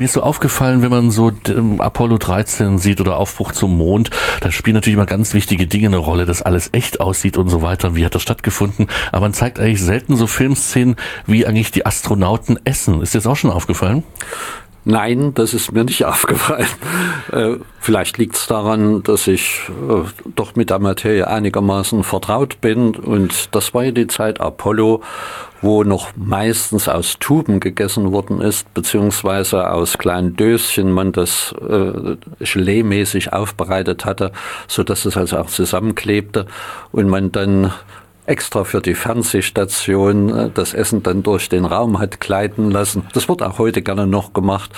Mir ist so aufgefallen, wenn man so Apollo 13 sieht oder Aufbruch zum Mond, da spielen natürlich immer ganz wichtige Dinge eine Rolle, dass alles echt aussieht und so weiter. Wie hat das stattgefunden? Aber man zeigt eigentlich selten so Filmszenen, wie eigentlich die Astronauten essen. Ist dir das auch schon aufgefallen? Nein, das ist mir nicht aufgefallen. Äh, vielleicht liegt es daran, dass ich äh, doch mit der Materie einigermaßen vertraut bin. Und das war ja die Zeit Apollo, wo noch meistens aus Tuben gegessen worden ist, beziehungsweise aus kleinen Döschen man das äh, Gelee-mäßig aufbereitet hatte, so dass es also auch zusammenklebte und man dann extra für die Fernsehstation äh, das Essen dann durch den Raum hat gleiten lassen. Das wird auch heute gerne noch gemacht.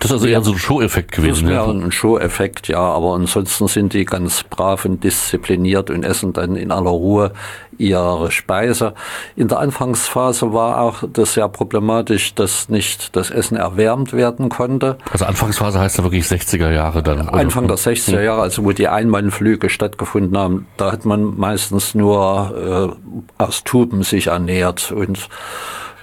Das ist also eher so ein Show-Effekt gewesen. Das wäre ein Show-Effekt, ja, aber ansonsten sind die ganz brav und diszipliniert und essen dann in aller Ruhe ihre Speise. In der Anfangsphase war auch das sehr problematisch, dass nicht das Essen erwärmt werden konnte. Also Anfangsphase heißt ja wirklich 60er Jahre dann. Oder? Anfang der 60er hm. Jahre, also wo die Einmannflüge stattgefunden haben, da hat man meistens nur äh, aus Tuben sich ernährt und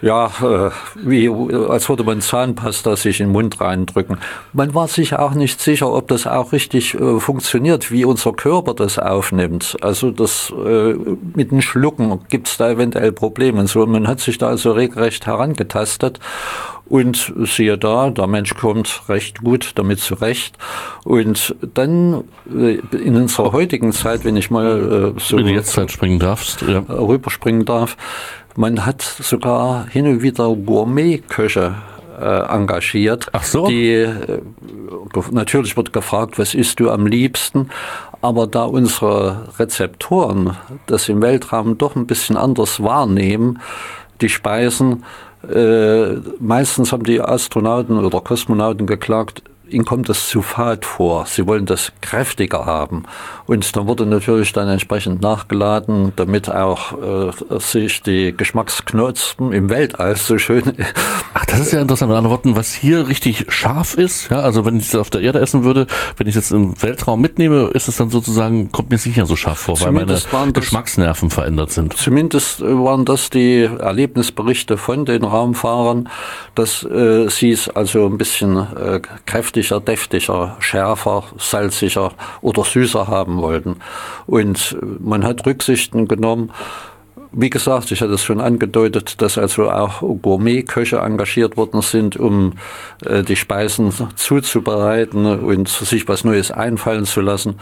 ja, äh, wie, als würde man Zahnpasta sich in den Mund reindrücken. Man war sich auch nicht sicher, ob das auch richtig äh, funktioniert, wie unser Körper das aufnimmt. Also das äh, mit den Schlucken gibt es da eventuell Probleme. Und so, man hat sich da also regelrecht herangetastet. Und siehe da, der Mensch kommt recht gut damit zurecht. Und dann äh, in unserer heutigen Zeit, wenn ich mal äh, so wenn du jetzt Zeit springen darfst, ja. rüberspringen darf, man hat sogar hin und wieder Gourmetköche äh, engagiert. Ach so. Die, äh, natürlich wird gefragt, was isst du am liebsten? Aber da unsere Rezeptoren das im Weltraum doch ein bisschen anders wahrnehmen, die Speisen, äh, meistens haben die Astronauten oder Kosmonauten geklagt, ihnen kommt das zu fad vor. Sie wollen das kräftiger haben. Und dann wurde natürlich dann entsprechend nachgeladen, damit auch äh, sich die Geschmacksknospen im Weltall so schön. Ach, das ist ja interessant. Mit anderen Worten, was hier richtig scharf ist, ja, also wenn ich es auf der Erde essen würde, wenn ich es jetzt im Weltraum mitnehme, ist es dann sozusagen, kommt mir sicher so scharf vor, zumindest weil meine Geschmacksnerven verändert sind. Zumindest waren das die Erlebnisberichte von den Raumfahrern, dass äh, sie es also ein bisschen äh, kräftiger kräftiger, deftiger, schärfer, salziger oder süßer haben wollten. Und man hat Rücksichten genommen. Wie gesagt, ich hatte es schon angedeutet, dass also auch Gourmetköche engagiert worden sind, um äh, die Speisen zuzubereiten und sich was Neues einfallen zu lassen.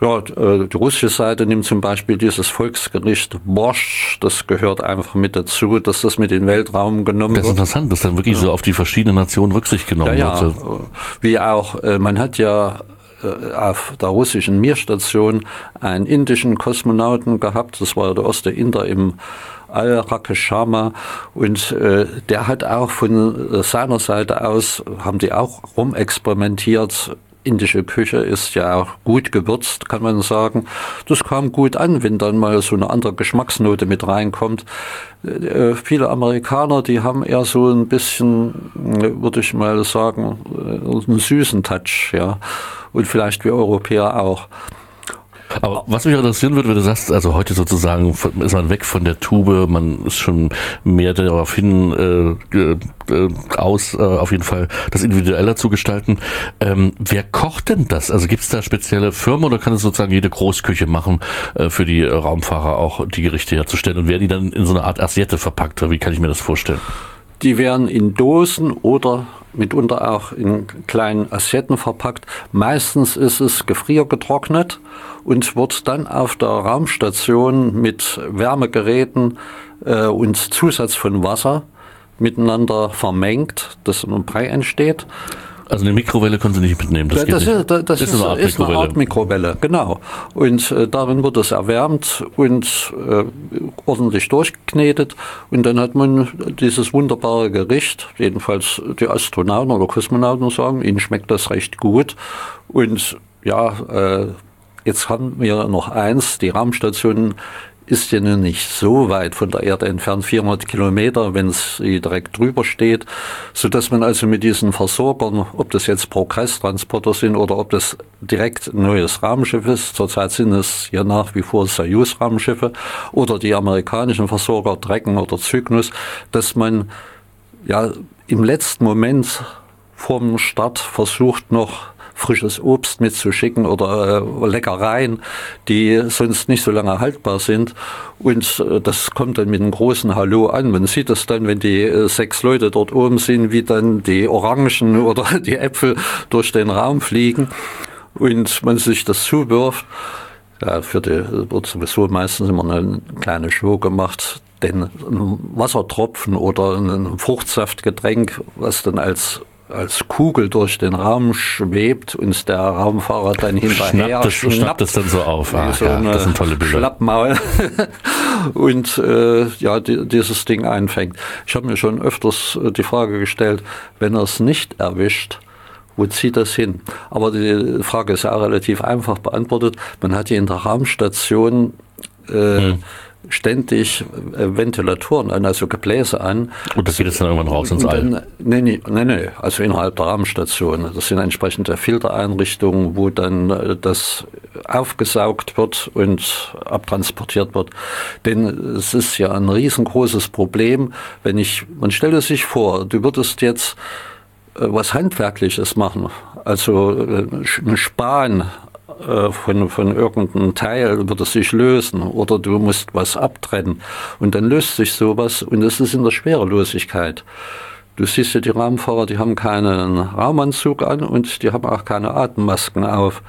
Ja, äh, die russische Seite nimmt zum Beispiel dieses Volksgericht Borscht, das gehört einfach mit dazu, dass das mit in den Weltraum genommen wird. Das ist interessant, dass dann wirklich ja. so auf die verschiedenen Nationen Rücksicht genommen ja, wird. Ja, wie auch, äh, man hat ja äh, auf der russischen Mirstation einen indischen Kosmonauten gehabt, das war der erste Inder im Al Rakeshama und äh, der hat auch von seiner Seite aus, haben die auch rumexperimentiert, indische Küche ist ja gut gewürzt, kann man sagen. Das kam gut an, wenn dann mal so eine andere Geschmacksnote mit reinkommt. Äh, viele Amerikaner, die haben eher so ein bisschen, äh, würde ich mal sagen, äh, einen süßen Touch, ja. Und vielleicht wie Europäer auch. Aber was mich interessieren würde, wenn du sagst, also heute sozusagen ist man weg von der Tube, man ist schon mehr darauf hin äh, äh, aus, äh, auf jeden Fall das individueller zu gestalten. Ähm, wer kocht denn das? Also gibt es da spezielle Firmen oder kann es sozusagen jede Großküche machen, äh, für die Raumfahrer auch die Gerichte herzustellen? Und werden die dann in so eine Art Assiette verpackt? Wie kann ich mir das vorstellen? Die werden in Dosen oder mitunter auch in kleinen Assietten verpackt. Meistens ist es gefriergetrocknet und wird dann auf der Raumstation mit Wärmegeräten äh, und Zusatz von Wasser miteinander vermengt, dass ein Brei entsteht. Also eine Mikrowelle können Sie nicht mitnehmen. Das, das, ist, das, das ist, ist, eine Art, ist eine Art Mikrowelle, genau. Und äh, darin wird es erwärmt und äh, ordentlich durchgeknetet. Und dann hat man dieses wunderbare Gericht, jedenfalls die Astronauten oder Kosmonauten sagen, ihnen schmeckt das recht gut. Und ja, äh, jetzt haben wir noch eins, die Raumstation ist ja nun nicht so weit von der Erde entfernt, 400 Kilometer, wenn sie direkt drüber steht, so dass man also mit diesen Versorgern, ob das jetzt Progress-Transporter sind oder ob das direkt ein neues Raumschiff ist, zurzeit sind es ja nach wie vor Soyuz-Raumschiffe oder die amerikanischen Versorger Drecken oder Cygnus, dass man ja im letzten Moment vorm Start versucht noch frisches Obst mitzuschicken oder äh, Leckereien, die sonst nicht so lange haltbar sind. Und äh, das kommt dann mit einem großen Hallo an. Man sieht das dann, wenn die äh, sechs Leute dort oben sind, wie dann die Orangen oder die Äpfel durch den Raum fliegen und man sich das zuwirft. Ja, für die wird sowieso meistens immer eine kleine Show gemacht, denn ein Wassertropfen oder ein Fruchtsaftgetränk, was dann als als Kugel durch den Raum schwebt und der Raumfahrer dann hinterher schnappt, das, schnappt, schnappt das dann so auf. Ah, so ja, das sind tolle Bilder. Schlappmaul und äh, ja, die, dieses Ding einfängt. Ich habe mir schon öfters äh, die Frage gestellt, wenn er es nicht erwischt, wo zieht das hin? Aber die Frage ist ja relativ einfach beantwortet. Man hat hier in der Raumstation äh, hm ständig äh, Ventilatoren an, also Gebläse an. Und das geht jetzt dann irgendwann raus ins All? Nein, nee, nee, nee, also innerhalb der Rahmenstation. Das sind entsprechende Filtereinrichtungen, wo dann äh, das aufgesaugt wird und abtransportiert wird. Denn es ist ja ein riesengroßes Problem, wenn ich, man stelle sich vor, du würdest jetzt äh, was Handwerkliches machen, also äh, ein Span äh, von, von irgendeinem Teil wird es sich lösen oder du musst was abtrennen und dann löst sich sowas und es ist in der Schwerelosigkeit. Du siehst ja die Raumfahrer, die haben keinen Raumanzug an und die haben auch keine Atemmasken auf.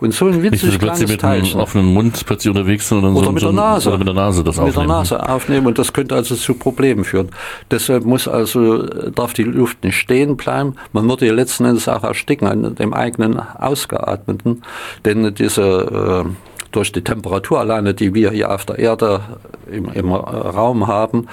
Und so ein winzig Nicht, kleines mit Teilchen. Einem offenen Mund plötzlich unterwegs sind oder, oder so, mit der Nase. Oder mit der Nase das mit aufnehmen. Mit der Nase aufnehmen und das könnte also zu Problemen führen. Deshalb muss also, darf die Luft nicht stehen bleiben. Man würde ja letzten Endes auch ersticken an dem eigenen Ausgeatmeten. Denn diese, äh, durch die Temperatur alleine, die wir hier auf der Erde im, im Raum haben,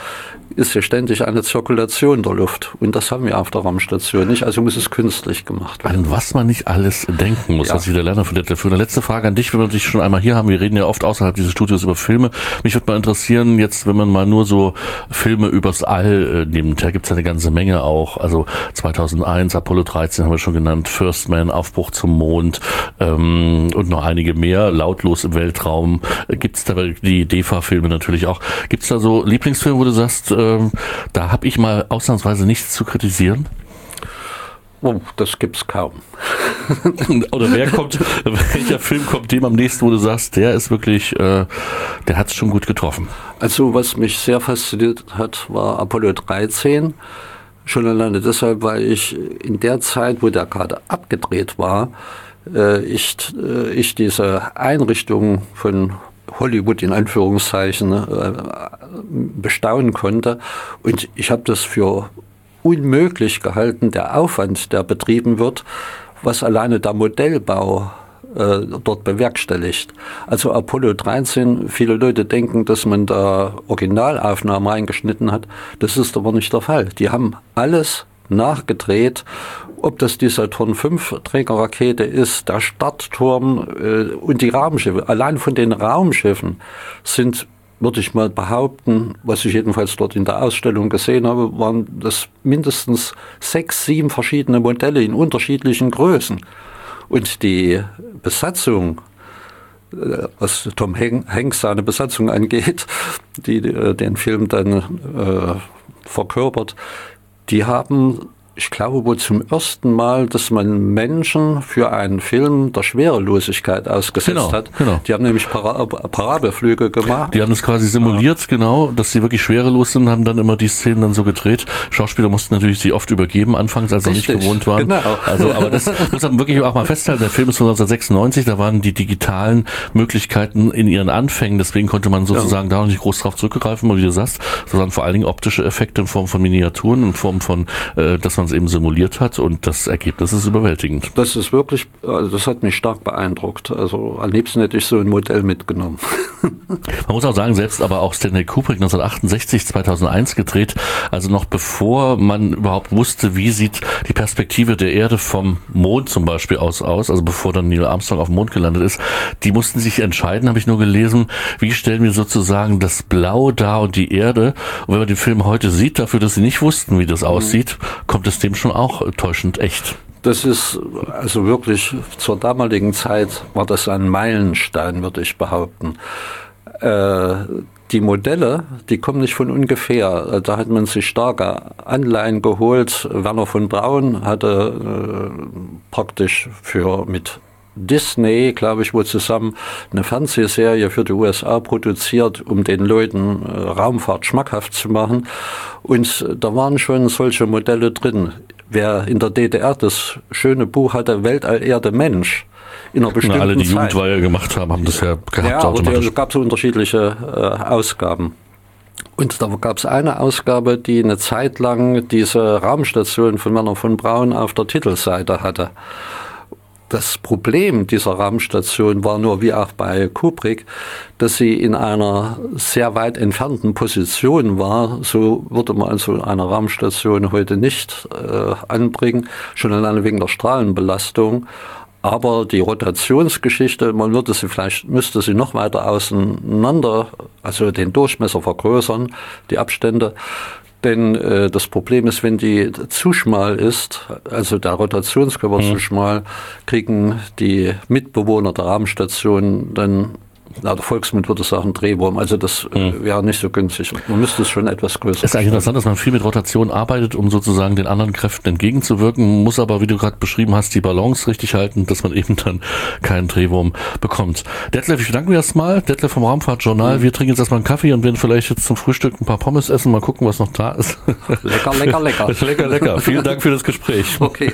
ist ja ständig eine Zirkulation der Luft. Und das haben wir auf der Raumstation nicht. Also muss es künstlich gemacht werden. An was man nicht alles denken muss, ja. was ich der Für eine letzte Frage an dich, wenn wir dich schon einmal hier haben. Wir reden ja oft außerhalb dieses Studios über Filme. Mich würde mal interessieren, jetzt, wenn man mal nur so Filme übers All äh, nimmt, da gibt es eine ganze Menge auch. Also 2001, Apollo 13 haben wir schon genannt, First Man, Aufbruch zum Mond ähm, und noch einige mehr, lautlos im Weltraum. Gibt es da die DEFA-Filme natürlich auch. Gibt es da so Lieblingsfilme, wo du sagst, äh, äh, da habe ich mal ausnahmsweise nichts zu kritisieren. Oh, das gibt's kaum. Oder wer kommt, welcher Film kommt dem am nächsten, wo du sagst, der ist wirklich, äh, der hat es schon gut getroffen? Also was mich sehr fasziniert hat, war Apollo 13. Schon alleine deshalb, weil ich in der Zeit, wo der gerade abgedreht war, äh, ich, äh, ich diese Einrichtung von Hollywood in Anführungszeichen äh, bestaunen konnte. Und ich habe das für unmöglich gehalten, der Aufwand, der betrieben wird, was alleine der Modellbau dort bewerkstelligt. Also Apollo 13, viele Leute denken, dass man da Originalaufnahmen reingeschnitten hat. Das ist aber nicht der Fall. Die haben alles nachgedreht ob das die Saturn V Trägerrakete ist, der Startturm äh, und die Raumschiffe. Allein von den Raumschiffen sind würde ich mal behaupten, was ich jedenfalls dort in der Ausstellung gesehen habe, waren das mindestens sechs, sieben verschiedene Modelle in unterschiedlichen Größen. Und die Besatzung, äh, was Tom Hanks seine Besatzung angeht, die äh, den Film dann äh, verkörpert, die haben ich glaube wohl zum ersten Mal, dass man Menschen für einen Film der Schwerelosigkeit ausgesetzt genau, hat. Genau. Die haben nämlich Para Parabelflüge gemacht. Die haben das quasi simuliert, ja. genau, dass sie wirklich schwerelos sind, haben dann immer die Szenen dann so gedreht. Schauspieler mussten natürlich sie oft übergeben, anfangs, als sie nicht gewohnt waren. Genau. Also, aber das muss man wirklich auch mal festhalten. Der Film ist von 1996, da waren die digitalen Möglichkeiten in ihren Anfängen, deswegen konnte man sozusagen ja. da noch nicht groß drauf zurückgreifen, wie du sagst, sondern vor allen Dingen optische Effekte in Form von Miniaturen, in Form von, äh, dass man man es eben simuliert hat und das Ergebnis ist überwältigend. Das ist wirklich, also das hat mich stark beeindruckt. Also am liebsten hätte ich so ein Modell mitgenommen. Man muss auch sagen, selbst aber auch Stanley Kubrick 1968, 2001 gedreht, also noch bevor man überhaupt wusste, wie sieht die Perspektive der Erde vom Mond zum Beispiel aus, aus also bevor dann Neil Armstrong auf dem Mond gelandet ist, die mussten sich entscheiden, habe ich nur gelesen, wie stellen wir sozusagen das Blau da und die Erde. Und wenn man den Film heute sieht, dafür, dass sie nicht wussten, wie das mhm. aussieht, kommt es dem schon auch täuschend echt. Das ist also wirklich zur damaligen Zeit war das ein Meilenstein, würde ich behaupten. Äh, die Modelle, die kommen nicht von ungefähr. Da hat man sich starke Anleihen geholt. Werner von Braun hatte äh, praktisch für mit Disney, glaube ich, wohl zusammen eine Fernsehserie für die USA produziert, um den Leuten äh, Raumfahrt schmackhaft zu machen. Und da waren schon solche Modelle drin. Wer in der DDR das schöne Buch hatte, Weltall, Erde, Mensch, in einer bestimmten Na, alle, die Zeit. Jugendweihe gemacht haben, haben das ja gehabt. Ja, aber es gab so unterschiedliche äh, Ausgaben. Und da gab es eine Ausgabe, die eine Zeit lang diese Raumstation von Werner von Braun auf der Titelseite hatte. Das Problem dieser Raumstation war nur, wie auch bei Kubrick, dass sie in einer sehr weit entfernten Position war. So würde man also eine Raumstation heute nicht äh, anbringen, schon alleine wegen der Strahlenbelastung. Aber die Rotationsgeschichte, man würde sie vielleicht, müsste sie noch weiter auseinander, also den Durchmesser vergrößern, die Abstände. Denn äh, das Problem ist, wenn die zu schmal ist, also der Rotationskörper mhm. zu schmal, kriegen die Mitbewohner der Rahmenstation dann na, der Volksmund würde sagen Drehwurm. Also das mhm. wäre nicht so günstig. Man müsste es schon etwas größer. Es ist eigentlich interessant, dass man viel mit Rotation arbeitet, um sozusagen den anderen Kräften entgegenzuwirken, muss aber, wie du gerade beschrieben hast, die Balance richtig halten, dass man eben dann keinen Drehwurm bekommt. Detlef, ich bedanke mich erstmal. Detlef vom Raumfahrtjournal. Mhm. Wir trinken jetzt erstmal einen Kaffee und werden vielleicht jetzt zum Frühstück ein paar Pommes essen, mal gucken, was noch da ist. Lecker, lecker, lecker. lecker, lecker. Vielen Dank für das Gespräch. Okay.